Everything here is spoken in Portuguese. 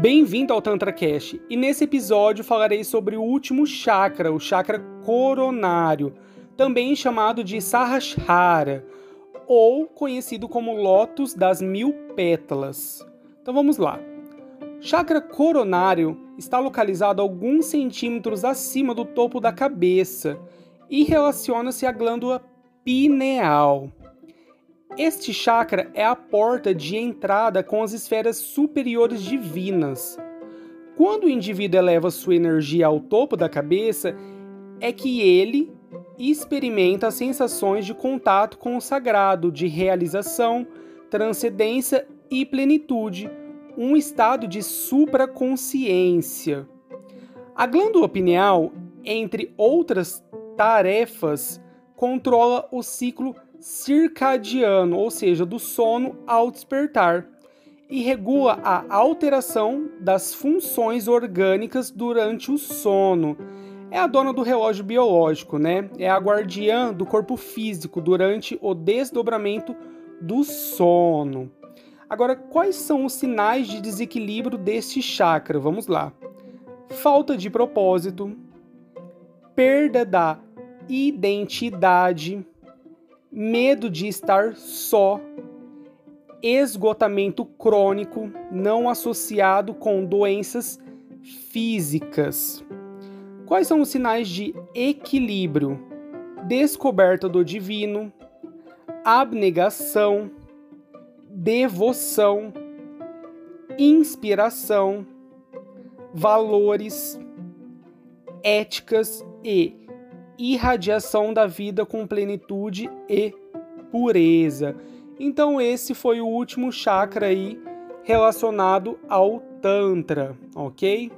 Bem-vindo ao Tantra Cash e nesse episódio falarei sobre o último chakra, o chakra coronário, também chamado de Sahasrara, ou conhecido como Lótus das Mil Pétalas. Então vamos lá. Chakra coronário está localizado alguns centímetros acima do topo da cabeça e relaciona-se à glândula pineal. Este chakra é a porta de entrada com as esferas superiores divinas. Quando o indivíduo eleva sua energia ao topo da cabeça, é que ele experimenta as sensações de contato com o sagrado, de realização, transcendência e plenitude, um estado de supraconsciência. A glândula pineal, entre outras tarefas, controla o ciclo circadiano, ou seja, do sono ao despertar, e regula a alteração das funções orgânicas durante o sono. É a dona do relógio biológico, né? É a guardiã do corpo físico durante o desdobramento do sono. Agora, quais são os sinais de desequilíbrio deste chakra? Vamos lá. Falta de propósito, perda da identidade, medo de estar só, esgotamento crônico não associado com doenças físicas. Quais são os sinais de equilíbrio? Descoberta do divino, abnegação, devoção, inspiração, valores, éticas e irradiação da vida com plenitude e pureza. Então esse foi o último chakra aí relacionado ao Tantra, ok?